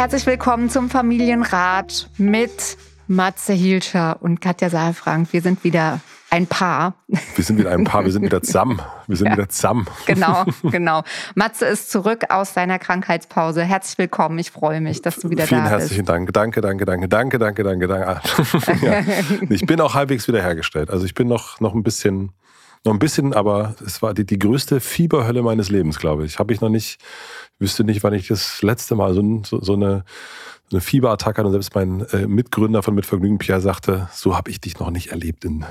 herzlich willkommen zum Familienrat mit Matze Hielscher und Katja Saalfrank. Wir sind wieder ein Paar. Wir sind wieder ein Paar, wir sind wieder zusammen. Wir sind ja, wieder zusammen. Genau, genau. Matze ist zurück aus seiner Krankheitspause. Herzlich willkommen. Ich freue mich, dass du wieder Vielen da bist. Vielen herzlichen Dank. Danke, danke, danke, danke, danke, danke, danke. ja. Ich bin auch halbwegs wiederhergestellt. Also ich bin noch, noch ein bisschen, noch ein bisschen, aber es war die, die größte Fieberhölle meines Lebens, glaube ich. Habe ich noch nicht, wüsste nicht, wann ich das letzte Mal so, so, so eine eine Fieberattacke und selbst mein äh, Mitgründer von Mitvergnügen, Pierre, sagte, so habe ich dich noch nicht erlebt in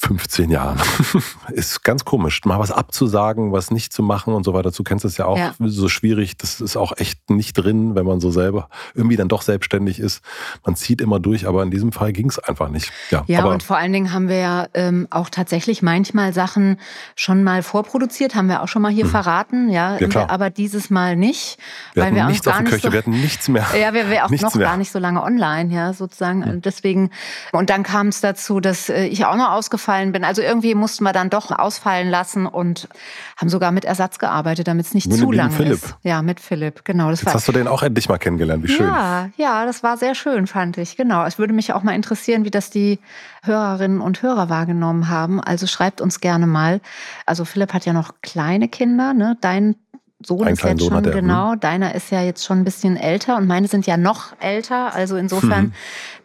15 Jahren. ist ganz komisch, mal was abzusagen, was nicht zu machen und so weiter. Du kennst es ja auch ja. so schwierig. Das ist auch echt nicht drin, wenn man so selber irgendwie dann doch selbstständig ist. Man zieht immer durch, aber in diesem Fall ging es einfach nicht. Ja, ja und vor allen Dingen haben wir ja ähm, auch tatsächlich manchmal Sachen schon mal vorproduziert, haben wir auch schon mal hier hm. verraten, ja, ja aber dieses Mal nicht. Wir weil hatten wir nichts auf dem Köcher, so, wir hatten nichts mehr. Ja, wir, wir auch noch mehr. gar nicht so lange online, ja, sozusagen. Und deswegen, und dann kam es dazu, dass äh, ich auch noch ausgefallen bin. Also irgendwie mussten wir dann doch ausfallen lassen und haben sogar mit Ersatz gearbeitet, damit es nicht Nur zu lang Philipp. ist. Ja, mit Philipp, genau. Das Jetzt war, hast du den auch endlich mal kennengelernt, wie schön. Ja, ja, das war sehr schön, fand ich. Genau. Es würde mich auch mal interessieren, wie das die Hörerinnen und Hörer wahrgenommen haben. Also schreibt uns gerne mal. Also Philipp hat ja noch kleine Kinder, ne? Dein Sohn ist jetzt schon, er, genau, hm. deiner ist ja jetzt schon ein bisschen älter und meine sind ja noch älter. Also insofern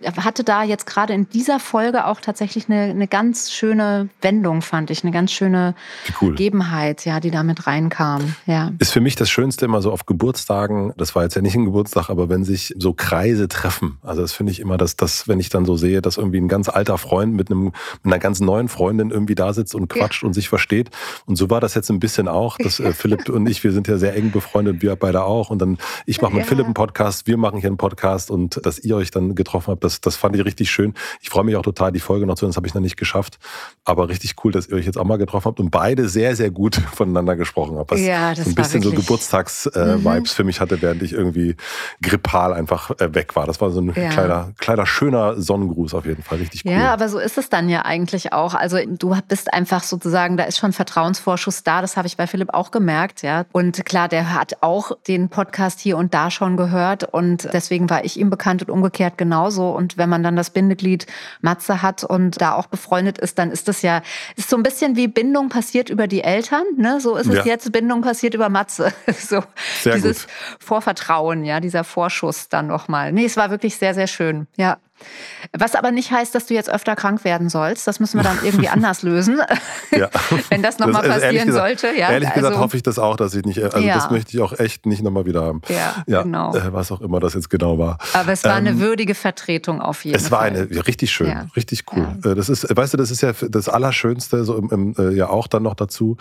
hm. hatte da jetzt gerade in dieser Folge auch tatsächlich eine, eine ganz schöne Wendung, fand ich, eine ganz schöne cool. Gegebenheit, ja, die da mit reinkam. Ja. Ist für mich das Schönste immer so auf Geburtstagen, das war jetzt ja nicht ein Geburtstag, aber wenn sich so Kreise treffen. Also das finde ich immer, dass das, wenn ich dann so sehe, dass irgendwie ein ganz alter Freund mit, einem, mit einer ganz neuen Freundin irgendwie da sitzt und quatscht ja. und sich versteht. Und so war das jetzt ein bisschen auch, dass äh, Philipp und ich, wir sind ja sehr eng befreundet, wir beide auch. Und dann, ich mache mit ja. Philipp einen Podcast, wir machen hier einen Podcast und dass ihr euch dann getroffen habt, das, das fand ich richtig schön. Ich freue mich auch total, die Folge noch zu hören, das habe ich noch nicht geschafft. Aber richtig cool, dass ihr euch jetzt auch mal getroffen habt und beide sehr, sehr gut voneinander gesprochen habt. Was ja, das so ein bisschen so Geburtstags-Vibes mhm. für mich hatte, während ich irgendwie grippal einfach äh, weg war. Das war so ein ja. kleiner, kleiner, schöner Sonnengruß auf jeden Fall. Richtig cool. Ja, aber so ist es dann ja eigentlich auch. Also du bist einfach sozusagen, da ist schon Vertrauensvorschuss da. Das habe ich bei Philipp auch gemerkt, ja. Und klar, der der hat auch den Podcast hier und da schon gehört und deswegen war ich ihm bekannt und umgekehrt genauso. Und wenn man dann das Bindeglied Matze hat und da auch befreundet ist, dann ist das ja, ist so ein bisschen wie Bindung passiert über die Eltern, ne? So ist es ja. jetzt, Bindung passiert über Matze. so sehr dieses gut. Vorvertrauen, ja, dieser Vorschuss dann nochmal. Nee, es war wirklich sehr, sehr schön. Ja. Was aber nicht heißt, dass du jetzt öfter krank werden sollst. Das müssen wir dann irgendwie anders lösen. Ja. Wenn das nochmal passieren gesagt, sollte. Ja, ehrlich gesagt also, hoffe ich das auch, dass ich nicht, also ja. das möchte ich auch echt nicht nochmal wieder haben. Ja, genau. Äh, was auch immer das jetzt genau war. Aber es war ähm, eine würdige Vertretung auf jeden Fall. Es war eine, ja, richtig schön, richtig cool. Äh, das ist, weißt du, das ist ja das Allerschönste, so im, im, äh, ja auch dann noch dazu,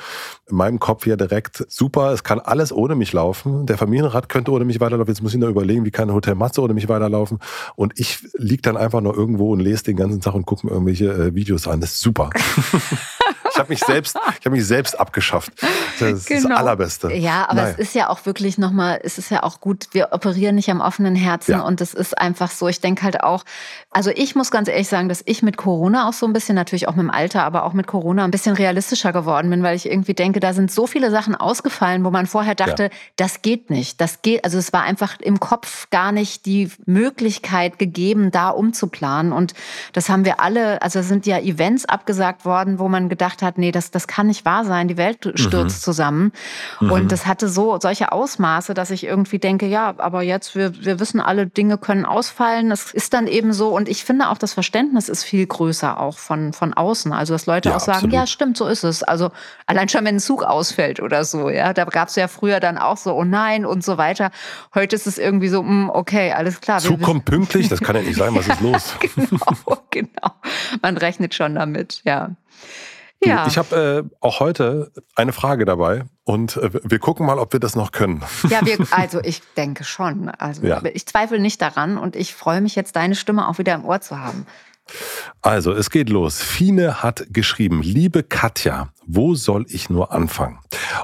in meinem Kopf ja direkt, super, es kann alles ohne mich laufen. Der Familienrat könnte ohne mich weiterlaufen. Jetzt muss ich nur überlegen, wie kann Hotel Matze ohne mich weiterlaufen. Und ich liege dann einfach nur irgendwo und lese den ganzen Tag und gucke mir irgendwelche äh, Videos an. Das ist super. ich habe mich selbst, ich habe mich selbst abgeschafft. Das ist genau. das Allerbeste. Ja, aber Nein. es ist ja auch wirklich nochmal, es ist ja auch gut, wir operieren nicht am offenen Herzen ja. und es ist einfach so. Ich denke halt auch, also ich muss ganz ehrlich sagen, dass ich mit Corona auch so ein bisschen, natürlich auch mit dem Alter, aber auch mit Corona ein bisschen realistischer geworden bin, weil ich irgendwie denke, da sind so viele Sachen ausgefallen, wo man vorher dachte, ja. das geht nicht. Das geht, also es war einfach im Kopf gar nicht die Möglichkeit gegeben, da umzuplanen. Und das haben wir alle, also sind ja Events abgesagt worden, wo man gedacht hat, hat, nee, das, das kann nicht wahr sein, die Welt stürzt mhm. zusammen. Mhm. Und das hatte so solche Ausmaße, dass ich irgendwie denke, ja, aber jetzt, wir, wir wissen, alle Dinge können ausfallen. Das ist dann eben so. Und ich finde auch, das Verständnis ist viel größer auch von, von außen. Also, dass Leute ja, auch sagen, absolut. ja, stimmt, so ist es. Also, allein schon, wenn ein Zug ausfällt oder so, ja, da gab es ja früher dann auch so, oh nein und so weiter. Heute ist es irgendwie so, mh, hm, okay, alles klar. Zug kommt pünktlich, das kann ja nicht sein, was ist los? genau, genau. Man rechnet schon damit, ja. Ja. Ich habe äh, auch heute eine Frage dabei und äh, wir gucken mal, ob wir das noch können. Ja, wir, also ich denke schon. Also ja. ich zweifle nicht daran und ich freue mich jetzt, deine Stimme auch wieder im Ohr zu haben. Also, es geht los. Fine hat geschrieben, liebe Katja, wo soll ich nur anfangen?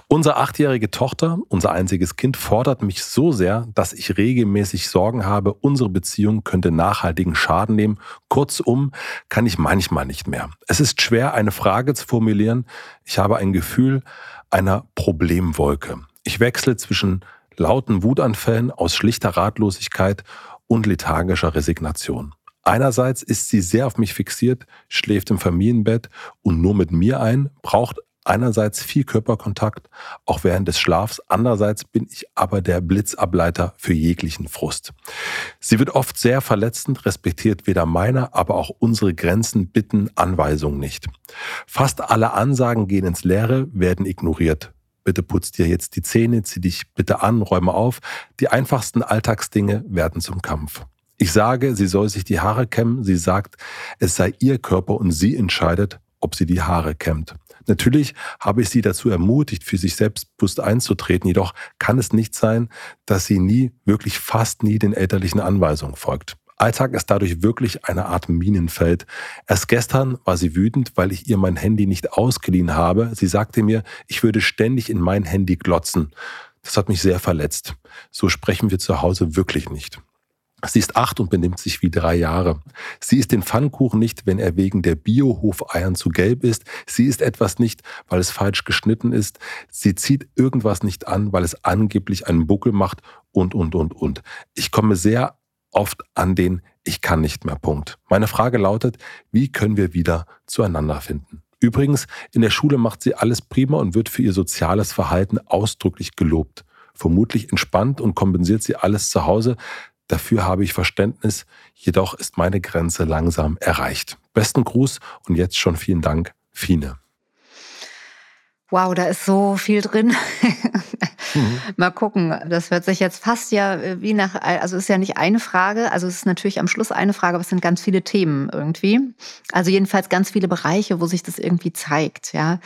Unsere achtjährige Tochter, unser einziges Kind, fordert mich so sehr, dass ich regelmäßig Sorgen habe, unsere Beziehung könnte nachhaltigen Schaden nehmen. Kurzum, kann ich manchmal nicht mehr. Es ist schwer, eine Frage zu formulieren. Ich habe ein Gefühl einer Problemwolke. Ich wechsle zwischen lauten Wutanfällen aus schlichter Ratlosigkeit und lethargischer Resignation. Einerseits ist sie sehr auf mich fixiert, schläft im Familienbett und nur mit mir ein, braucht einerseits viel Körperkontakt, auch während des Schlafs, andererseits bin ich aber der Blitzableiter für jeglichen Frust. Sie wird oft sehr verletzend, respektiert weder meine, aber auch unsere Grenzen, Bitten, Anweisungen nicht. Fast alle Ansagen gehen ins Leere, werden ignoriert. Bitte putz dir jetzt die Zähne, zieh dich bitte an, räume auf. Die einfachsten Alltagsdinge werden zum Kampf. Ich sage, sie soll sich die Haare kämmen. Sie sagt, es sei ihr Körper und sie entscheidet, ob sie die Haare kämmt. Natürlich habe ich sie dazu ermutigt, für sich selbstbewusst einzutreten, jedoch kann es nicht sein, dass sie nie, wirklich fast nie den elterlichen Anweisungen folgt. Alltag ist dadurch wirklich eine Art Minenfeld. Erst gestern war sie wütend, weil ich ihr mein Handy nicht ausgeliehen habe. Sie sagte mir, ich würde ständig in mein Handy glotzen. Das hat mich sehr verletzt. So sprechen wir zu Hause wirklich nicht. Sie ist acht und benimmt sich wie drei Jahre. Sie isst den Pfannkuchen nicht, wenn er wegen der Biohof-Eiern zu gelb ist. Sie isst etwas nicht, weil es falsch geschnitten ist. Sie zieht irgendwas nicht an, weil es angeblich einen Buckel macht und, und, und, und. Ich komme sehr oft an den Ich kann nicht mehr Punkt. Meine Frage lautet, wie können wir wieder zueinander finden? Übrigens, in der Schule macht sie alles prima und wird für ihr soziales Verhalten ausdrücklich gelobt. Vermutlich entspannt und kompensiert sie alles zu Hause, Dafür habe ich Verständnis, jedoch ist meine Grenze langsam erreicht. Besten Gruß und jetzt schon vielen Dank, Fine. Wow, da ist so viel drin. mhm. Mal gucken. Das hört sich jetzt fast ja äh, wie nach, also ist ja nicht eine Frage, also es ist natürlich am Schluss eine Frage, aber es sind ganz viele Themen irgendwie. Also jedenfalls ganz viele Bereiche, wo sich das irgendwie zeigt, ja.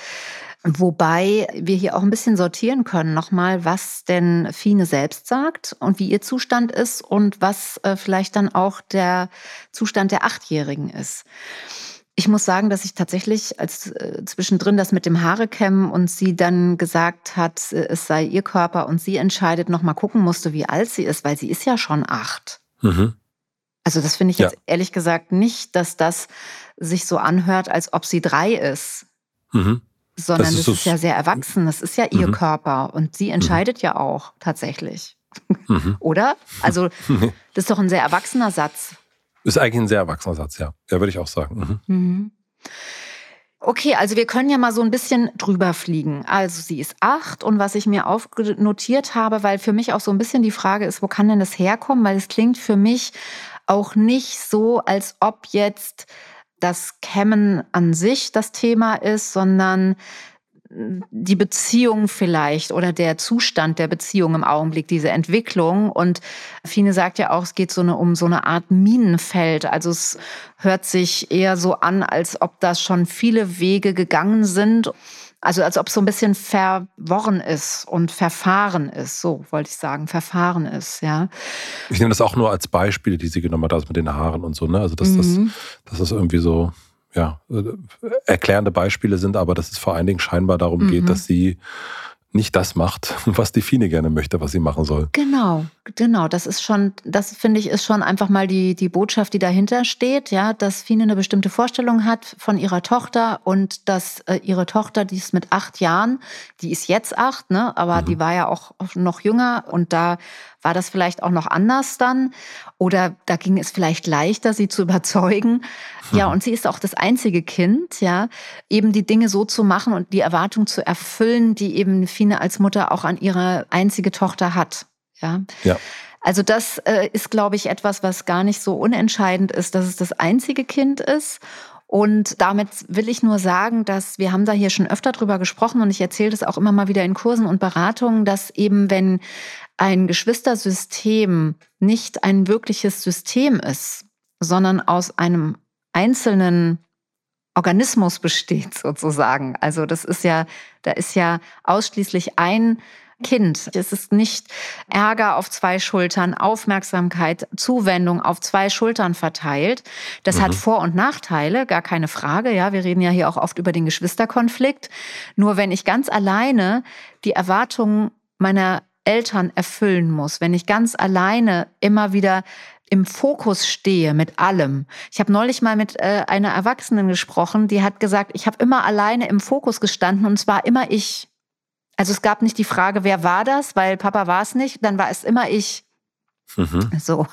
Wobei wir hier auch ein bisschen sortieren können nochmal, was denn Fine selbst sagt und wie ihr Zustand ist und was äh, vielleicht dann auch der Zustand der Achtjährigen ist. Ich muss sagen, dass ich tatsächlich als äh, zwischendrin das mit dem Haarekämmen und sie dann gesagt hat, äh, es sei ihr Körper und sie entscheidet, nochmal gucken musste, wie alt sie ist, weil sie ist ja schon acht. Mhm. Also das finde ich ja. jetzt ehrlich gesagt nicht, dass das sich so anhört, als ob sie drei ist. Mhm sondern das ist, das ist ja sehr erwachsen. Das ist ja ihr mhm. Körper und sie mhm. entscheidet mhm. ja auch tatsächlich. Mhm. Oder? Also, das ist doch ein sehr erwachsener Satz. Ist eigentlich ein sehr erwachsener Satz, ja. Ja, würde ich auch sagen. Mhm. Okay, also wir können ja mal so ein bisschen drüber fliegen. Also sie ist acht und was ich mir aufnotiert habe, weil für mich auch so ein bisschen die Frage ist, wo kann denn das herkommen? Weil es klingt für mich auch nicht so, als ob jetzt das Kämmen an sich das Thema ist, sondern die Beziehung vielleicht oder der Zustand der Beziehung im Augenblick, diese Entwicklung. Und Fine sagt ja auch, es geht so eine, um so eine Art Minenfeld. Also es hört sich eher so an, als ob das schon viele Wege gegangen sind. Also als ob es so ein bisschen verworren ist und verfahren ist, so wollte ich sagen, verfahren ist, ja. Ich nehme das auch nur als Beispiele, die sie genommen hat, also mit den Haaren und so, ne? Also dass, mhm. das, dass das irgendwie so, ja, äh, erklärende Beispiele sind, aber dass es vor allen Dingen scheinbar darum mhm. geht, dass sie nicht das macht, was die Fine gerne möchte, was sie machen soll. Genau, genau. Das ist schon, das finde ich, ist schon einfach mal die, die Botschaft, die dahinter steht, ja, dass Fine eine bestimmte Vorstellung hat von ihrer Tochter und dass äh, ihre Tochter, die ist mit acht Jahren, die ist jetzt acht, ne, aber mhm. die war ja auch noch jünger und da war das vielleicht auch noch anders dann? Oder da ging es vielleicht leichter, sie zu überzeugen. Ja, mhm. und sie ist auch das einzige Kind, ja, eben die Dinge so zu machen und die Erwartung zu erfüllen, die eben Fine als Mutter auch an ihre einzige Tochter hat. Ja. ja. Also das äh, ist, glaube ich, etwas, was gar nicht so unentscheidend ist, dass es das einzige Kind ist. Und damit will ich nur sagen, dass wir haben da hier schon öfter drüber gesprochen und ich erzähle das auch immer mal wieder in Kursen und Beratungen, dass eben wenn ein Geschwistersystem nicht ein wirkliches System ist, sondern aus einem einzelnen Organismus besteht sozusagen. Also das ist ja, da ist ja ausschließlich ein Kind. Es ist nicht Ärger auf zwei Schultern, Aufmerksamkeit, Zuwendung auf zwei Schultern verteilt. Das mhm. hat Vor- und Nachteile, gar keine Frage. Ja, wir reden ja hier auch oft über den Geschwisterkonflikt. Nur wenn ich ganz alleine die Erwartungen meiner Eltern erfüllen muss, wenn ich ganz alleine immer wieder im Fokus stehe mit allem. Ich habe neulich mal mit äh, einer Erwachsenen gesprochen, die hat gesagt, ich habe immer alleine im Fokus gestanden und zwar immer ich. Also es gab nicht die Frage, wer war das, weil Papa war es nicht, dann war es immer ich. Mhm. So.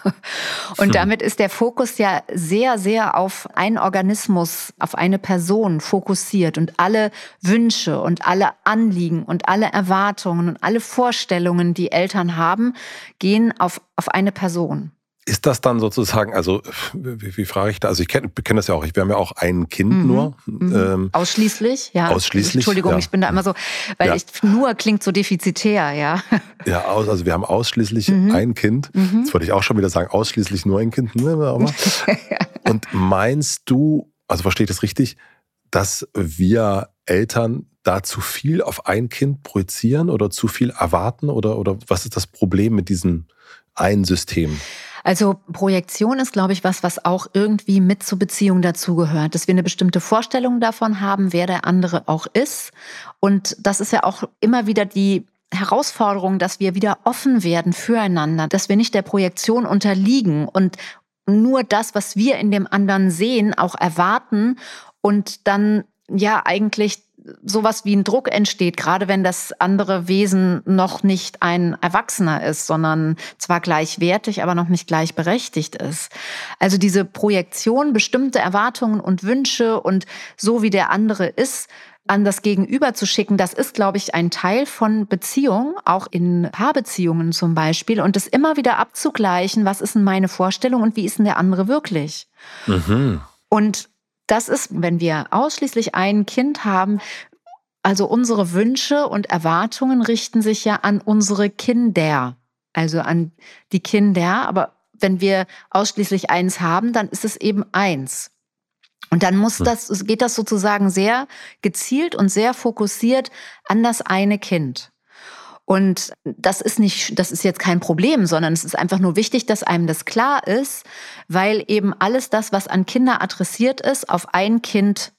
Und damit ist der Fokus ja sehr, sehr auf einen Organismus, auf eine Person fokussiert und alle Wünsche und alle Anliegen und alle Erwartungen und alle Vorstellungen, die Eltern haben, gehen auf, auf eine Person. Ist das dann sozusagen, also wie, wie frage ich da? Also ich kenne kenn das ja auch, wir haben ja auch ein Kind mhm. nur. Mhm. Ähm, ausschließlich, ja. Ausschließlich. Entschuldigung, ja. ich bin da immer so, weil ja. ich nur klingt so defizitär, ja. Ja, also wir haben ausschließlich mhm. ein Kind. Mhm. Jetzt wollte ich auch schon wieder sagen, ausschließlich nur ein Kind. Ne, Und meinst du, also verstehe ich das richtig, dass wir Eltern da zu viel auf ein Kind projizieren oder zu viel erwarten? Oder, oder was ist das Problem mit diesem ein System? Also Projektion ist, glaube ich, was, was auch irgendwie mit zur Beziehung dazugehört, dass wir eine bestimmte Vorstellung davon haben, wer der andere auch ist. Und das ist ja auch immer wieder die Herausforderung, dass wir wieder offen werden füreinander, dass wir nicht der Projektion unterliegen und nur das, was wir in dem anderen sehen, auch erwarten und dann ja eigentlich sowas wie ein Druck entsteht, gerade wenn das andere Wesen noch nicht ein Erwachsener ist, sondern zwar gleichwertig, aber noch nicht gleichberechtigt ist. Also diese Projektion, bestimmte Erwartungen und Wünsche und so wie der andere ist, an das Gegenüber zu schicken, das ist, glaube ich, ein Teil von Beziehung, auch in Paarbeziehungen zum Beispiel, und das immer wieder abzugleichen, was ist denn meine Vorstellung und wie ist denn der andere wirklich. Mhm. Und das ist, wenn wir ausschließlich ein Kind haben, also unsere Wünsche und Erwartungen richten sich ja an unsere Kinder, also an die Kinder. Aber wenn wir ausschließlich eins haben, dann ist es eben eins. Und dann muss hm. das, geht das sozusagen sehr gezielt und sehr fokussiert an das eine Kind. Und das ist nicht, das ist jetzt kein Problem, sondern es ist einfach nur wichtig, dass einem das klar ist, weil eben alles das, was an Kinder adressiert ist, auf ein Kind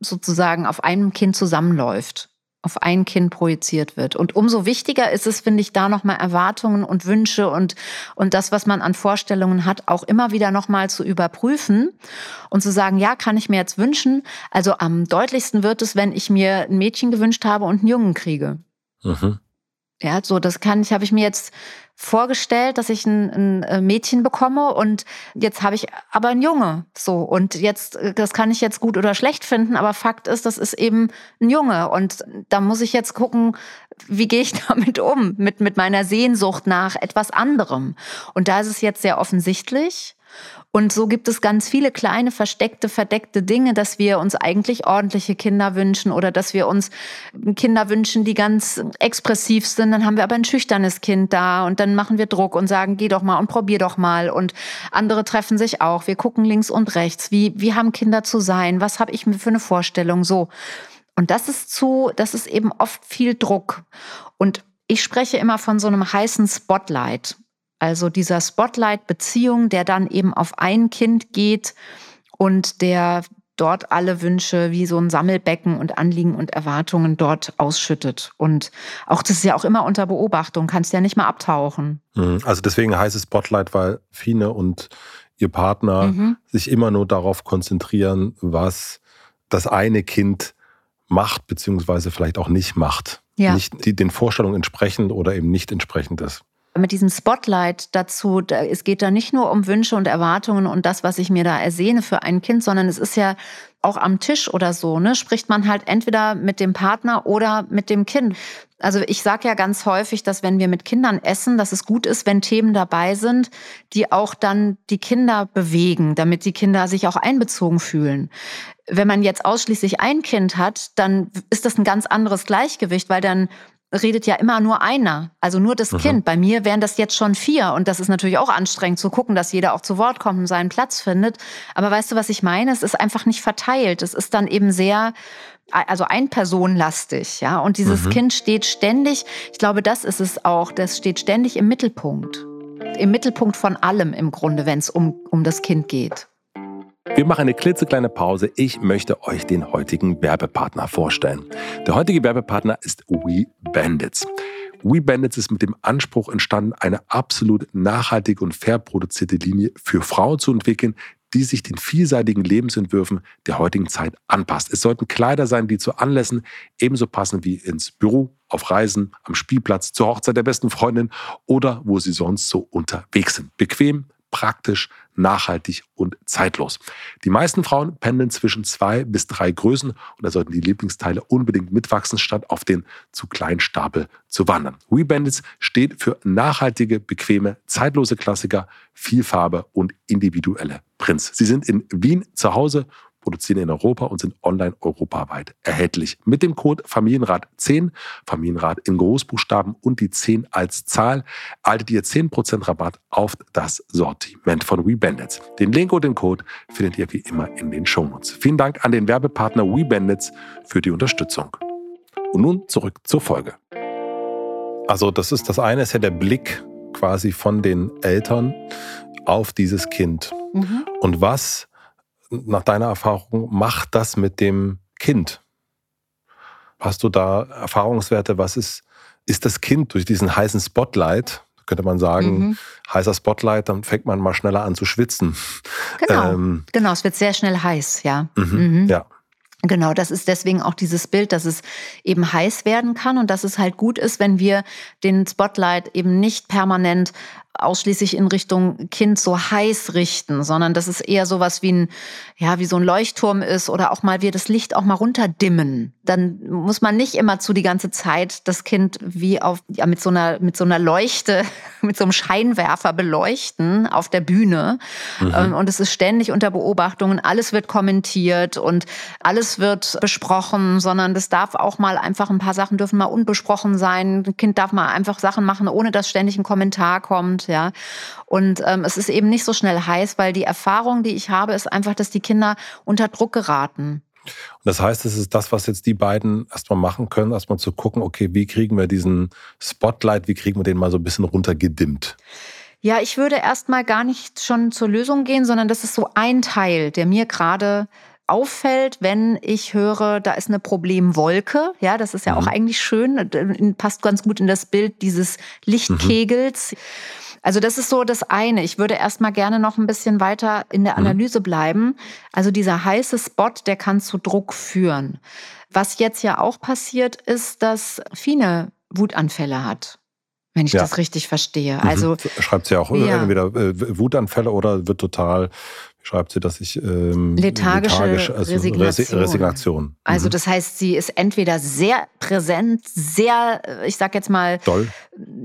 sozusagen auf einem Kind zusammenläuft, auf ein Kind projiziert wird. Und umso wichtiger ist es, finde ich, da nochmal Erwartungen und Wünsche und, und das, was man an Vorstellungen hat, auch immer wieder nochmal zu überprüfen und zu sagen, ja, kann ich mir jetzt wünschen. Also am deutlichsten wird es, wenn ich mir ein Mädchen gewünscht habe und einen Jungen kriege. Mhm. Ja, so das kann ich, habe ich mir jetzt vorgestellt, dass ich ein, ein äh, Mädchen bekomme und jetzt habe ich aber ein Junge. So und jetzt, äh, das kann ich jetzt gut oder schlecht finden, aber Fakt ist, das ist eben ein Junge und da muss ich jetzt gucken, wie gehe ich damit um mit mit meiner Sehnsucht nach etwas anderem. Und da ist es jetzt sehr offensichtlich und so gibt es ganz viele kleine, versteckte, verdeckte Dinge, dass wir uns eigentlich ordentliche Kinder wünschen oder dass wir uns Kinder wünschen, die ganz expressiv sind. Dann haben wir aber ein schüchternes Kind da und dann machen wir Druck und sagen, geh doch mal und probier doch mal. Und andere treffen sich auch. Wir gucken links und rechts. Wie, wie haben Kinder zu sein? Was habe ich mir für eine Vorstellung? So. Und das ist zu, das ist eben oft viel Druck. Und ich spreche immer von so einem heißen Spotlight. Also dieser Spotlight-Beziehung, der dann eben auf ein Kind geht und der dort alle Wünsche wie so ein Sammelbecken und Anliegen und Erwartungen dort ausschüttet. Und auch das ist ja auch immer unter Beobachtung, kannst ja nicht mal abtauchen. Mhm. Also deswegen heißt es Spotlight, weil Fine und ihr Partner mhm. sich immer nur darauf konzentrieren, was das eine Kind macht, beziehungsweise vielleicht auch nicht macht. Ja. Nicht die, den Vorstellungen entsprechend oder eben nicht entsprechend ist. Mit diesem Spotlight dazu, es geht da nicht nur um Wünsche und Erwartungen und das, was ich mir da ersehne für ein Kind, sondern es ist ja auch am Tisch oder so, ne, spricht man halt entweder mit dem Partner oder mit dem Kind. Also ich sage ja ganz häufig, dass wenn wir mit Kindern essen, dass es gut ist, wenn Themen dabei sind, die auch dann die Kinder bewegen, damit die Kinder sich auch einbezogen fühlen. Wenn man jetzt ausschließlich ein Kind hat, dann ist das ein ganz anderes Gleichgewicht, weil dann redet ja immer nur einer, also nur das mhm. Kind. Bei mir wären das jetzt schon vier und das ist natürlich auch anstrengend zu gucken, dass jeder auch zu Wort kommt und seinen Platz findet. Aber weißt du, was ich meine? Es ist einfach nicht verteilt. Es ist dann eben sehr also einpersonlastig, ja. Und dieses mhm. Kind steht ständig, ich glaube, das ist es auch, das steht ständig im Mittelpunkt. Im Mittelpunkt von allem im Grunde, wenn es um, um das Kind geht. Wir machen eine klitzekleine Pause. Ich möchte euch den heutigen Werbepartner vorstellen. Der heutige Werbepartner ist We Bandits. We Bandits ist mit dem Anspruch entstanden, eine absolut nachhaltige und fair produzierte Linie für Frauen zu entwickeln, die sich den vielseitigen Lebensentwürfen der heutigen Zeit anpasst. Es sollten Kleider sein, die zu Anlässen ebenso passen wie ins Büro, auf Reisen, am Spielplatz, zur Hochzeit der besten Freundin oder wo sie sonst so unterwegs sind. Bequem, praktisch, nachhaltig und zeitlos. Die meisten Frauen pendeln zwischen zwei bis drei Größen und da sollten die Lieblingsteile unbedingt mitwachsen, statt auf den zu kleinen Stapel zu wandern. We Bandits steht für nachhaltige, bequeme, zeitlose Klassiker, viel Farbe und individuelle Prints. Sie sind in Wien zu Hause produzieren in Europa und sind online europaweit erhältlich. Mit dem Code Familienrat 10, Familienrat in Großbuchstaben und die 10 als Zahl, erhaltet ihr 10% Rabatt auf das Sortiment von WeBandits. Den Link und den Code findet ihr wie immer in den Shownotes. Vielen Dank an den Werbepartner WeBandits für die Unterstützung. Und nun zurück zur Folge. Also das ist das eine, ist ja der Blick quasi von den Eltern auf dieses Kind. Mhm. Und was nach deiner Erfahrung macht das mit dem Kind? Hast du da Erfahrungswerte? Was ist, ist das Kind durch diesen heißen Spotlight? Könnte man sagen, mhm. heißer Spotlight, dann fängt man mal schneller an zu schwitzen. Genau, ähm, genau es wird sehr schnell heiß, ja. Mhm, mhm. Ja. Genau, das ist deswegen auch dieses Bild, dass es eben heiß werden kann und dass es halt gut ist, wenn wir den Spotlight eben nicht permanent ausschließlich in Richtung Kind so heiß richten, sondern dass es eher sowas wie ein, ja, wie so ein Leuchtturm ist oder auch mal wir das Licht auch mal runterdimmen. Dann muss man nicht immer zu die ganze Zeit das Kind wie auf, ja, mit so einer, mit so einer Leuchte, mit so einem Scheinwerfer beleuchten auf der Bühne. Mhm. Ähm, und es ist ständig unter Beobachtung und alles wird kommentiert und alles wird besprochen, sondern das darf auch mal einfach ein paar Sachen dürfen mal unbesprochen sein. Ein Kind darf mal einfach Sachen machen, ohne dass ständig ein Kommentar kommt ja. Und ähm, es ist eben nicht so schnell heiß, weil die Erfahrung, die ich habe, ist einfach, dass die Kinder unter Druck geraten. Und das heißt, es ist das, was jetzt die beiden erstmal machen können, erstmal zu gucken, okay, wie kriegen wir diesen Spotlight, wie kriegen wir den mal so ein bisschen runtergedimmt? Ja, ich würde erstmal gar nicht schon zur Lösung gehen, sondern das ist so ein Teil, der mir gerade auffällt, wenn ich höre, da ist eine Problemwolke. Ja, das ist ja mhm. auch eigentlich schön, passt ganz gut in das Bild dieses Lichtkegels. Mhm. Also das ist so das eine. Ich würde erstmal gerne noch ein bisschen weiter in der mhm. Analyse bleiben. Also dieser heiße Spot, der kann zu Druck führen. Was jetzt ja auch passiert, ist, dass Fine Wutanfälle hat wenn ich ja. das richtig verstehe. Mhm. Also schreibt sie auch ja. entweder äh, Wutanfälle oder wird total schreibt sie, dass ich ähm, lethargische lethargisch, also Resignation. Resignation. Also mhm. das heißt, sie ist entweder sehr präsent, sehr, ich sag jetzt mal, Doll.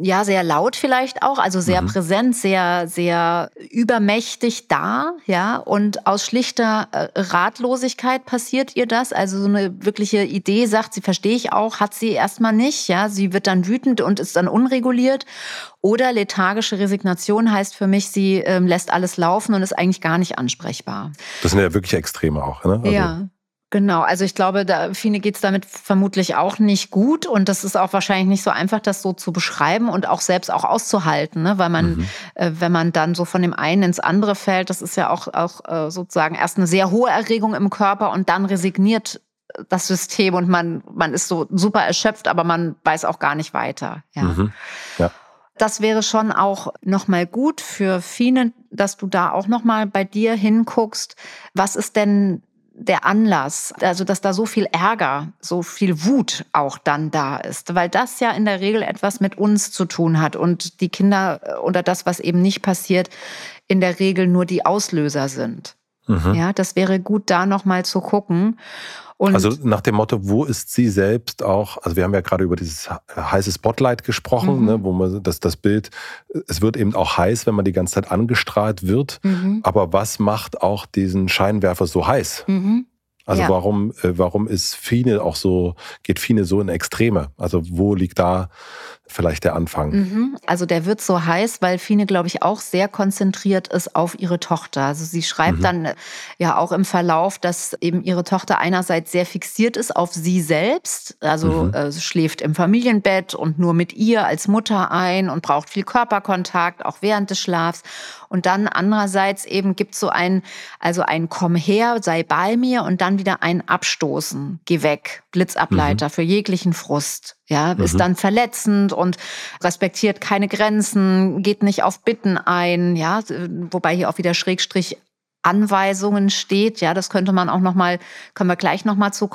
ja, sehr laut vielleicht auch, also sehr mhm. präsent, sehr, sehr übermächtig da, ja, und aus schlichter äh, Ratlosigkeit passiert ihr das. Also so eine wirkliche Idee sagt sie, verstehe ich auch, hat sie erstmal nicht, ja, sie wird dann wütend und ist dann unreguliert oder lethargische Resignation heißt für mich, sie ähm, lässt alles laufen und ist eigentlich gar nicht ansprechbar. Das sind ja wirklich Extreme auch, ne? Also ja. Genau, also ich glaube, da Fine geht es damit vermutlich auch nicht gut und das ist auch wahrscheinlich nicht so einfach, das so zu beschreiben und auch selbst auch auszuhalten, ne? weil man, mhm. äh, wenn man dann so von dem einen ins andere fällt, das ist ja auch, auch äh, sozusagen erst eine sehr hohe Erregung im Körper und dann resigniert das System und man, man ist so super erschöpft, aber man weiß auch gar nicht weiter. Ja. Mhm. ja. Das wäre schon auch nochmal gut für Fine, dass du da auch nochmal bei dir hinguckst. Was ist denn der Anlass, also dass da so viel Ärger, so viel Wut auch dann da ist, weil das ja in der Regel etwas mit uns zu tun hat und die Kinder äh, oder das, was eben nicht passiert, in der Regel nur die Auslöser sind. Mhm. Ja, das wäre gut, da nochmal zu gucken. Und also nach dem Motto, wo ist sie selbst auch, also wir haben ja gerade über dieses heiße Spotlight gesprochen, mhm. ne, wo man das, das Bild, es wird eben auch heiß, wenn man die ganze Zeit angestrahlt wird. Mhm. Aber was macht auch diesen Scheinwerfer so heiß? Mhm. Also ja. warum, äh, warum ist Fine auch so, geht Fine so in Extreme? Also wo liegt da vielleicht der Anfang? Mhm. Also der wird so heiß, weil Fine, glaube ich, auch sehr konzentriert ist auf ihre Tochter. Also sie schreibt mhm. dann äh, ja auch im Verlauf, dass eben ihre Tochter einerseits sehr fixiert ist auf sie selbst, also mhm. äh, schläft im Familienbett und nur mit ihr als Mutter ein und braucht viel Körperkontakt, auch während des Schlafs. Und dann andererseits eben gibt es so ein, also ein Komm her, sei bei mir und dann wieder ein Abstoßen, geh weg, Blitzableiter mhm. für jeglichen Frust. Ja, ist mhm. dann verletzend und respektiert keine Grenzen, geht nicht auf Bitten ein, ja, wobei hier auch wieder Schrägstrich Anweisungen steht. Ja, das könnte man auch noch mal, können wir gleich noch mal zu.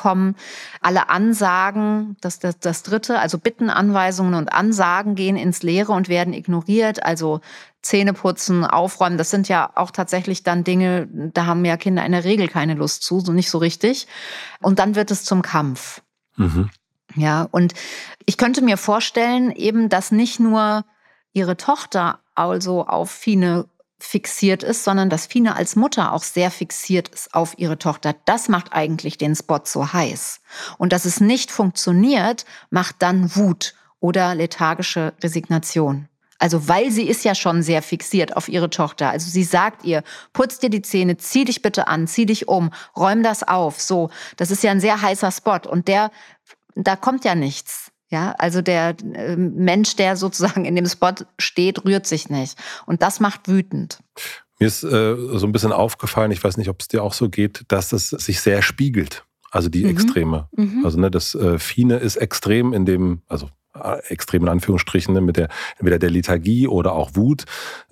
Alle Ansagen, das, das, das dritte, also Bitten, Anweisungen und Ansagen gehen ins Leere und werden ignoriert. Also Zähne putzen, aufräumen, das sind ja auch tatsächlich dann Dinge, da haben ja Kinder in der Regel keine Lust zu, so nicht so richtig. Und dann wird es zum Kampf. Mhm. Ja, und ich könnte mir vorstellen, eben, dass nicht nur ihre Tochter also auf Fine fixiert ist, sondern dass Fine als Mutter auch sehr fixiert ist auf ihre Tochter. Das macht eigentlich den Spot so heiß. Und dass es nicht funktioniert, macht dann Wut oder lethargische Resignation. Also weil sie ist ja schon sehr fixiert auf ihre Tochter. Also sie sagt ihr, putz dir die Zähne, zieh dich bitte an, zieh dich um, räum das auf. So, das ist ja ein sehr heißer Spot und der da kommt ja nichts. Ja, also der äh, Mensch, der sozusagen in dem Spot steht, rührt sich nicht. Und das macht wütend. Mir ist äh, so ein bisschen aufgefallen, ich weiß nicht, ob es dir auch so geht, dass es sich sehr spiegelt. Also die mhm. Extreme. Mhm. Also ne, das äh, Fine ist extrem in dem, also extrem in Anführungsstrichen, ne, mit der, entweder der Lethargie oder auch Wut.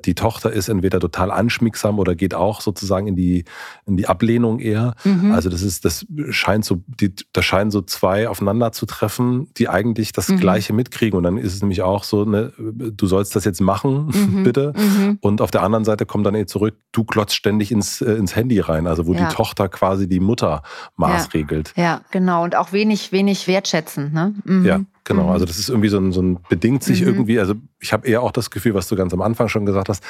Die Tochter ist entweder total anschmiegsam oder geht auch sozusagen in die, in die Ablehnung eher. Mhm. Also das ist, das scheint so, die, da scheinen so zwei aufeinander zu treffen, die eigentlich das mhm. Gleiche mitkriegen. Und dann ist es nämlich auch so, ne, du sollst das jetzt machen, mhm. bitte. Mhm. Und auf der anderen Seite kommt dann eh zurück, du glotzt ständig ins, äh, ins Handy rein, also wo ja. die Tochter quasi die Mutter maßregelt. Ja. ja, genau. Und auch wenig, wenig wertschätzend, ne? Mhm. Ja. Genau, mhm. also das ist irgendwie so ein, so ein bedingt sich mhm. irgendwie, also ich habe eher auch das Gefühl, was du ganz am Anfang schon gesagt hast,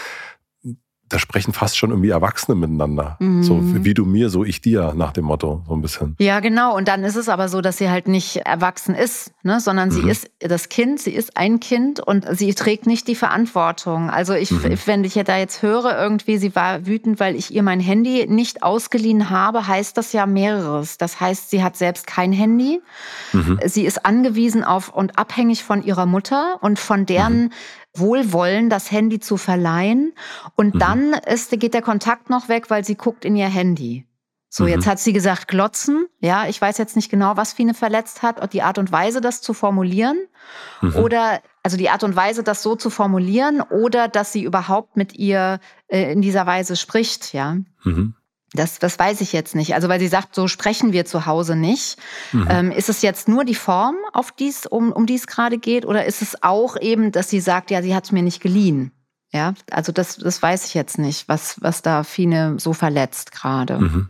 da sprechen fast schon irgendwie Erwachsene miteinander. Mhm. So wie du mir, so ich dir, nach dem Motto, so ein bisschen. Ja, genau. Und dann ist es aber so, dass sie halt nicht erwachsen ist, ne? sondern mhm. sie ist das Kind, sie ist ein Kind und sie trägt nicht die Verantwortung. Also ich, mhm. wenn ich ja da jetzt höre, irgendwie, sie war wütend, weil ich ihr mein Handy nicht ausgeliehen habe, heißt das ja mehreres. Das heißt, sie hat selbst kein Handy. Mhm. Sie ist angewiesen auf und abhängig von ihrer Mutter und von deren mhm. Wohlwollen, das Handy zu verleihen. Und mhm. dann ist, geht der Kontakt noch weg, weil sie guckt in ihr Handy. So, mhm. jetzt hat sie gesagt, glotzen. Ja, ich weiß jetzt nicht genau, was Fine verletzt hat, und die Art und Weise, das zu formulieren. Mhm. Oder, also die Art und Weise, das so zu formulieren, oder dass sie überhaupt mit ihr äh, in dieser Weise spricht, ja. Mhm. Das, das weiß ich jetzt nicht. Also weil sie sagt, so sprechen wir zu Hause nicht. Mhm. Ähm, ist es jetzt nur die Form, auf dies, um, um die es gerade geht, oder ist es auch eben, dass sie sagt, ja, sie hat es mir nicht geliehen? Ja, also das, das weiß ich jetzt nicht, was, was da Fine so verletzt gerade. Mhm.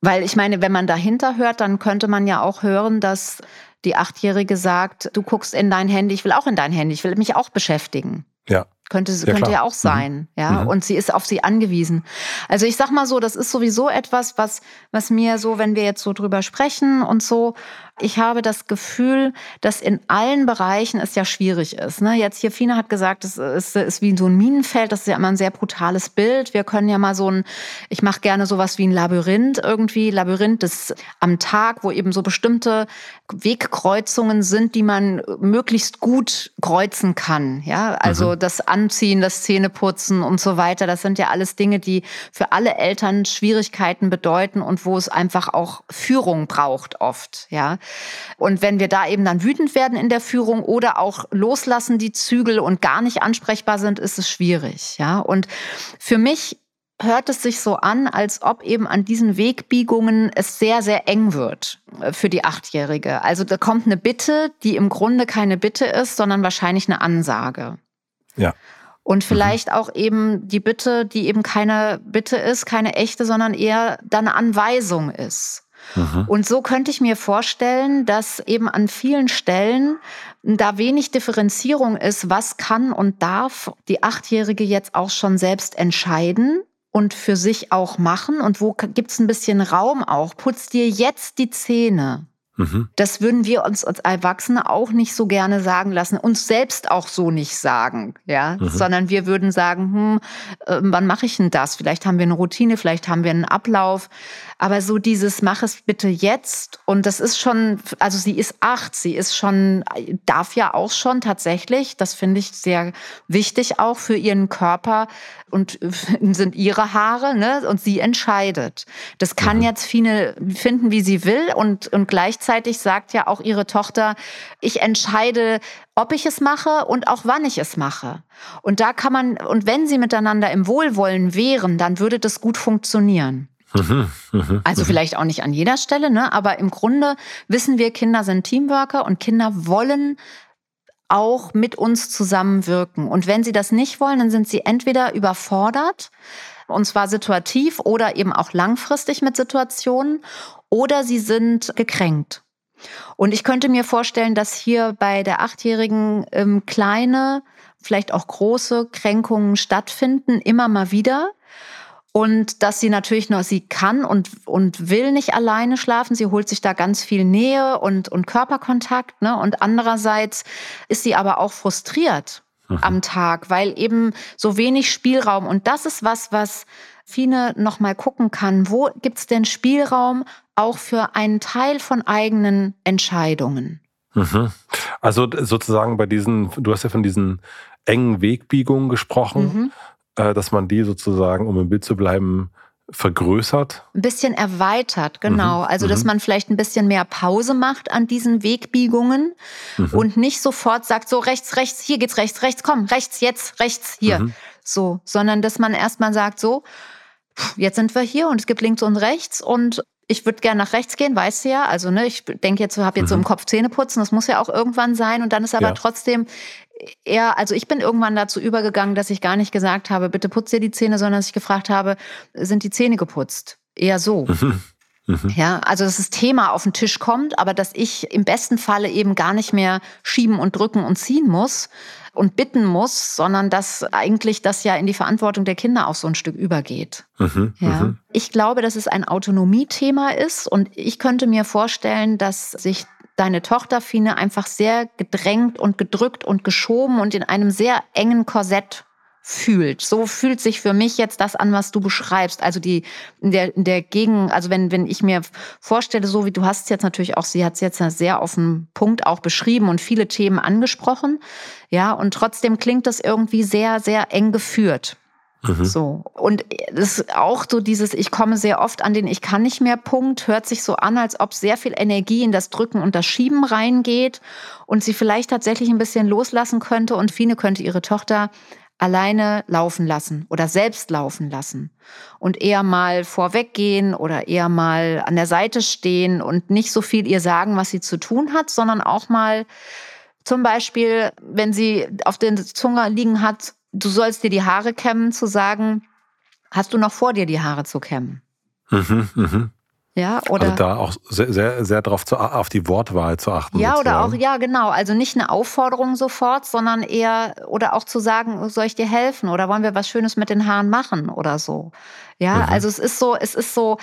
Weil ich meine, wenn man dahinter hört, dann könnte man ja auch hören, dass die Achtjährige sagt, du guckst in dein Handy, ich will auch in dein Handy, ich will mich auch beschäftigen. Ja. Könnte, ja, könnte ja auch mhm. sein, mhm. ja. Mhm. Und sie ist auf sie angewiesen. Also ich sag mal so, das ist sowieso etwas, was, was mir so, wenn wir jetzt so drüber sprechen und so, ich habe das Gefühl, dass in allen Bereichen es ja schwierig ist. Ne? Jetzt hier Fina hat gesagt, es ist, ist wie so ein Minenfeld, das ist ja immer ein sehr brutales Bild. Wir können ja mal so ein, ich mache gerne sowas wie ein Labyrinth irgendwie, Labyrinth des am Tag, wo eben so bestimmte Wegkreuzungen sind, die man möglichst gut kreuzen kann. Ja, also mhm. das Anziehen, das Zähneputzen und so weiter, das sind ja alles Dinge, die für alle Eltern Schwierigkeiten bedeuten und wo es einfach auch Führung braucht oft. Ja, und wenn wir da eben dann wütend werden in der Führung oder auch loslassen die Zügel und gar nicht ansprechbar sind, ist es schwierig. Ja, und für mich hört es sich so an, als ob eben an diesen Wegbiegungen es sehr, sehr eng wird äh, für die Achtjährige. Also da kommt eine Bitte, die im Grunde keine Bitte ist, sondern wahrscheinlich eine Ansage. Ja. Und mhm. vielleicht mhm. auch eben die Bitte, die eben keine Bitte ist, keine echte, sondern eher dann eine Anweisung ist. Mhm. Und so könnte ich mir vorstellen, dass eben an vielen Stellen da wenig Differenzierung ist, was kann und darf die Achtjährige jetzt auch schon selbst entscheiden und für sich auch machen und wo gibt es ein bisschen Raum auch. Putz dir jetzt die Zähne. Mhm. Das würden wir uns als Erwachsene auch nicht so gerne sagen lassen, uns selbst auch so nicht sagen, ja, mhm. sondern wir würden sagen, hm, äh, wann mache ich denn das? Vielleicht haben wir eine Routine, vielleicht haben wir einen Ablauf, aber so dieses mach es bitte jetzt und das ist schon, also sie ist acht, sie ist schon, darf ja auch schon tatsächlich, das finde ich sehr wichtig auch für ihren Körper und sind ihre Haare, ne? Und sie entscheidet. Das kann mhm. jetzt Fine finden, wie sie will und, und gleichzeitig sagt ja auch ihre Tochter, ich entscheide, ob ich es mache und auch wann ich es mache. Und da kann man, und wenn sie miteinander im Wohlwollen wären, dann würde das gut funktionieren. Mhm, mhm, also mhm. vielleicht auch nicht an jeder Stelle, ne? aber im Grunde wissen wir, Kinder sind Teamworker und Kinder wollen auch mit uns zusammenwirken. Und wenn sie das nicht wollen, dann sind sie entweder überfordert, und zwar situativ oder eben auch langfristig mit Situationen, oder sie sind gekränkt. Und ich könnte mir vorstellen, dass hier bei der Achtjährigen ähm, kleine, vielleicht auch große Kränkungen stattfinden, immer mal wieder. Und dass sie natürlich noch, sie kann und, und will nicht alleine schlafen. Sie holt sich da ganz viel Nähe und, und Körperkontakt. Ne? Und andererseits ist sie aber auch frustriert mhm. am Tag, weil eben so wenig Spielraum. Und das ist was, was Fine noch mal gucken kann. Wo gibt es denn Spielraum auch für einen Teil von eigenen Entscheidungen? Mhm. Also sozusagen bei diesen, du hast ja von diesen engen Wegbiegungen gesprochen. Mhm äh, dass man die sozusagen, um im Bild zu bleiben, vergrößert? Ein bisschen erweitert, genau. Mhm. Also, dass mhm. man vielleicht ein bisschen mehr Pause macht an diesen Wegbiegungen mhm. und nicht sofort sagt, so rechts, rechts, hier geht's rechts, rechts, komm, rechts, jetzt, rechts, hier. Mhm. So, sondern dass man erstmal sagt, so, jetzt sind wir hier und es gibt links und rechts und ich würde gerne nach rechts gehen, weißt du ja. Also, ne, ich denke jetzt, habe jetzt mhm. so im Kopf Zähne putzen, das muss ja auch irgendwann sein. Und dann ist aber ja. trotzdem eher, also ich bin irgendwann dazu übergegangen, dass ich gar nicht gesagt habe, bitte putz dir die Zähne, sondern dass ich gefragt habe, sind die Zähne geputzt? Eher so. Mhm. Mhm. Ja, also dass das Thema auf den Tisch kommt, aber dass ich im besten Falle eben gar nicht mehr schieben und drücken und ziehen muss und bitten muss, sondern dass eigentlich das ja in die Verantwortung der Kinder auch so ein Stück übergeht. Mhm. Ja. Mhm. Ich glaube, dass es ein Autonomiethema ist und ich könnte mir vorstellen, dass sich deine Tochter Fine einfach sehr gedrängt und gedrückt und geschoben und in einem sehr engen Korsett fühlt. So fühlt sich für mich jetzt das an, was du beschreibst. Also die in der, der Gegen, also wenn, wenn ich mir vorstelle, so wie du hast es jetzt natürlich auch, sie hat es jetzt sehr auf den Punkt auch beschrieben und viele Themen angesprochen. Ja, und trotzdem klingt das irgendwie sehr, sehr eng geführt. Mhm. So. Und das ist auch so dieses, ich komme sehr oft an den Ich kann nicht mehr Punkt, hört sich so an, als ob sehr viel Energie in das Drücken und das Schieben reingeht und sie vielleicht tatsächlich ein bisschen loslassen könnte und Fine könnte ihre Tochter alleine laufen lassen oder selbst laufen lassen und eher mal vorweggehen oder eher mal an der Seite stehen und nicht so viel ihr sagen, was sie zu tun hat, sondern auch mal zum Beispiel, wenn sie auf der Zunge liegen hat, du sollst dir die Haare kämmen, zu sagen, hast du noch vor dir, die Haare zu kämmen? Mhm, mhm. Ja, oder also da auch sehr, sehr, sehr darauf zu, auf die Wortwahl zu achten. Ja, sozusagen. oder auch, ja, genau. Also nicht eine Aufforderung sofort, sondern eher, oder auch zu sagen, soll ich dir helfen? Oder wollen wir was Schönes mit den Haaren machen oder so? Ja, mhm. also es ist so, es ist so,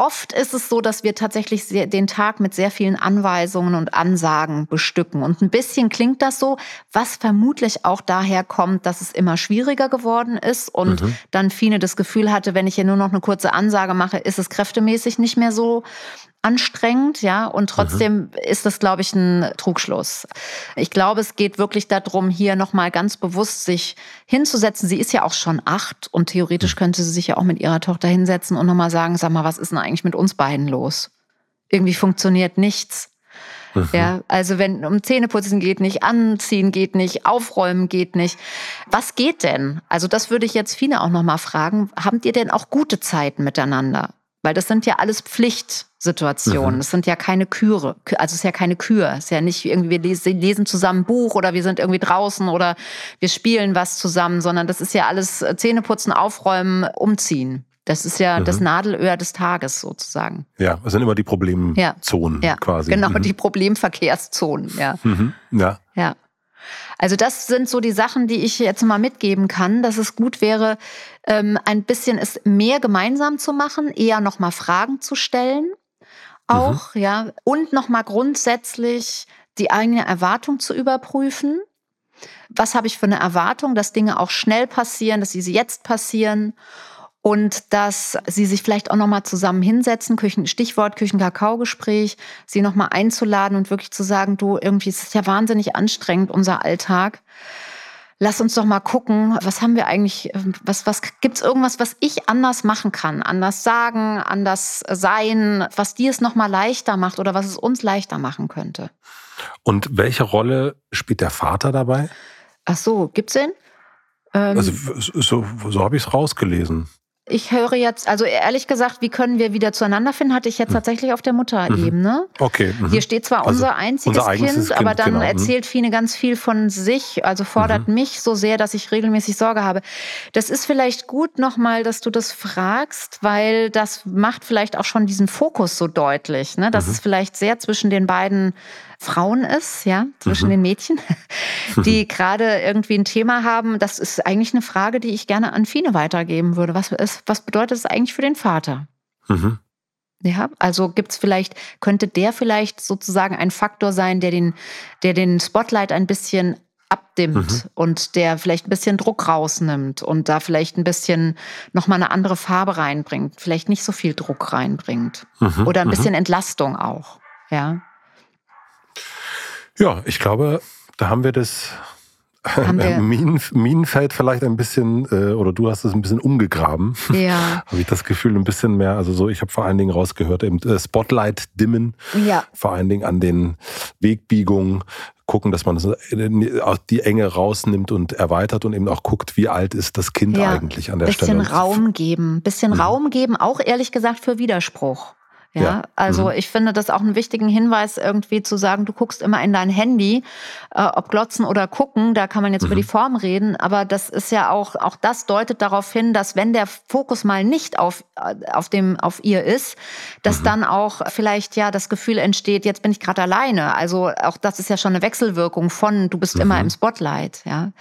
Oft ist es so, dass wir tatsächlich sehr, den Tag mit sehr vielen Anweisungen und Ansagen bestücken. Und ein bisschen klingt das so, was vermutlich auch daher kommt, dass es immer schwieriger geworden ist und mhm. dann Fine das Gefühl hatte, wenn ich hier nur noch eine kurze Ansage mache, ist es kräftemäßig nicht mehr so anstrengend, ja, und trotzdem mhm. ist das, glaube ich, ein Trugschluss. Ich glaube, es geht wirklich darum, hier nochmal ganz bewusst sich hinzusetzen. Sie ist ja auch schon acht und theoretisch mhm. könnte sie sich ja auch mit ihrer Tochter hinsetzen und nochmal sagen, sag mal, was ist denn eigentlich mit uns beiden los? Irgendwie funktioniert nichts. Mhm. Ja, also wenn um Zähneputzen geht nicht, anziehen geht nicht, aufräumen geht nicht. Was geht denn? Also das würde ich jetzt Fine auch noch mal fragen. Habt ihr denn auch gute Zeiten miteinander? Weil das sind ja alles Pflichtsituationen. Mhm. Das sind ja keine Küre. Also es ist ja keine Kür. Es ist ja nicht irgendwie, wir lesen zusammen ein Buch oder wir sind irgendwie draußen oder wir spielen was zusammen, sondern das ist ja alles Zähneputzen, aufräumen, umziehen. Das ist ja mhm. das Nadelöhr des Tages sozusagen. Ja, es sind immer die Problemzonen ja. quasi. Genau, mhm. die Problemverkehrszonen, ja. Mhm. Ja. Ja. Also das sind so die Sachen, die ich jetzt mal mitgeben kann, dass es gut wäre, ähm, ein bisschen es mehr gemeinsam zu machen, eher nochmal Fragen zu stellen, auch, mhm. ja, und nochmal grundsätzlich die eigene Erwartung zu überprüfen. Was habe ich für eine Erwartung, dass Dinge auch schnell passieren, dass sie jetzt passieren und dass sie sich vielleicht auch nochmal zusammen hinsetzen, Küchen, Stichwort Küchenkakao-Gespräch, sie nochmal einzuladen und wirklich zu sagen, du, irgendwie ist es ja wahnsinnig anstrengend, unser Alltag. Lass uns doch mal gucken, was haben wir eigentlich, was, was gibt's irgendwas, was ich anders machen kann, anders sagen, anders sein, was dir es nochmal leichter macht oder was es uns leichter machen könnte. Und welche Rolle spielt der Vater dabei? Ach so, gibt's den? Ähm, also so, so habe ich es rausgelesen ich höre jetzt, also ehrlich gesagt, wie können wir wieder zueinander finden, hatte ich jetzt hm. tatsächlich auf der Mutterebene. Mhm. Okay. Mhm. Hier steht zwar also unser einziges unser kind, kind, aber dann genau. Mhm. erzählt Fine ganz viel von sich, also fordert mhm. mich so sehr, dass ich regelmäßig Sorge habe. Das ist vielleicht gut nochmal, dass du das fragst, weil das macht vielleicht auch schon diesen Fokus so deutlich, ne? dass mhm. es vielleicht sehr zwischen den beiden Frauen ist, ja, zwischen mhm. den Mädchen, die gerade irgendwie ein Thema haben. Das ist eigentlich eine Frage, die ich gerne an Fine weitergeben würde. Was, ist, was bedeutet es eigentlich für den Vater? Mhm. Ja, also gibt's vielleicht, könnte der vielleicht sozusagen ein Faktor sein, der den, der den Spotlight ein bisschen abdimmt mhm. und der vielleicht ein bisschen Druck rausnimmt und da vielleicht ein bisschen nochmal eine andere Farbe reinbringt, vielleicht nicht so viel Druck reinbringt mhm. oder ein mhm. bisschen Entlastung auch, ja. Ja, ich glaube, da haben wir das haben Minen, Minenfeld vielleicht ein bisschen, äh, oder du hast es ein bisschen umgegraben. Ja. Habe ich das Gefühl, ein bisschen mehr. Also so, ich habe vor allen Dingen rausgehört, eben äh, Spotlight dimmen. Ja. Vor allen Dingen an den Wegbiegungen gucken, dass man die Enge rausnimmt und erweitert und eben auch guckt, wie alt ist das Kind ja. eigentlich an der bisschen Stelle. Bisschen Raum geben, bisschen mhm. Raum geben, auch ehrlich gesagt für Widerspruch. Ja, ja. also mhm. ich finde das auch einen wichtigen Hinweis, irgendwie zu sagen, du guckst immer in dein Handy, äh, ob glotzen oder gucken, da kann man jetzt mhm. über die Form reden, aber das ist ja auch, auch das deutet darauf hin, dass wenn der Fokus mal nicht auf, äh, auf dem, auf ihr ist, dass mhm. dann auch vielleicht ja das Gefühl entsteht, jetzt bin ich gerade alleine. Also auch das ist ja schon eine Wechselwirkung von, du bist immer mhm. im Spotlight, ja?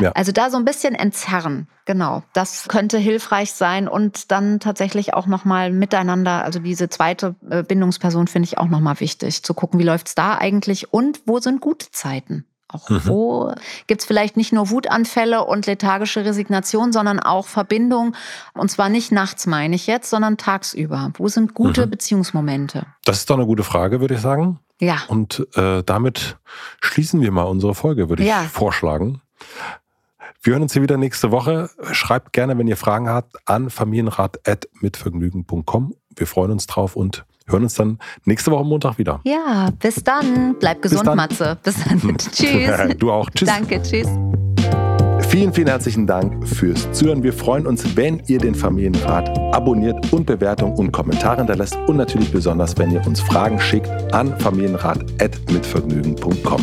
ja. Also da so ein bisschen entzerren. Genau, das könnte hilfreich sein und dann tatsächlich auch nochmal miteinander, also diese zweite äh, Bindungsperson finde ich auch nochmal wichtig, zu gucken, wie läuft's da eigentlich und wo sind gute Zeiten. Auch mhm. wo gibt's vielleicht nicht nur Wutanfälle und lethargische Resignation, sondern auch Verbindung. Und zwar nicht nachts, meine ich jetzt, sondern tagsüber. Wo sind gute mhm. Beziehungsmomente? Das ist doch eine gute Frage, würde ich sagen. Ja. Und äh, damit schließen wir mal unsere Folge, würde ich ja. vorschlagen. Wir hören uns hier wieder nächste Woche. Schreibt gerne, wenn ihr Fragen habt, an familienrat.mitvergnügen.com. Wir freuen uns drauf und hören uns dann nächste Woche Montag wieder. Ja, bis dann. Bleib gesund, bis Matze. Bis dann. tschüss. du auch. Tschüss. Danke, tschüss. Vielen, vielen herzlichen Dank fürs Zuhören. Wir freuen uns, wenn ihr den Familienrat abonniert und Bewertungen und Kommentare hinterlässt und natürlich besonders, wenn ihr uns Fragen schickt an familienrat.mitvergnügen.com.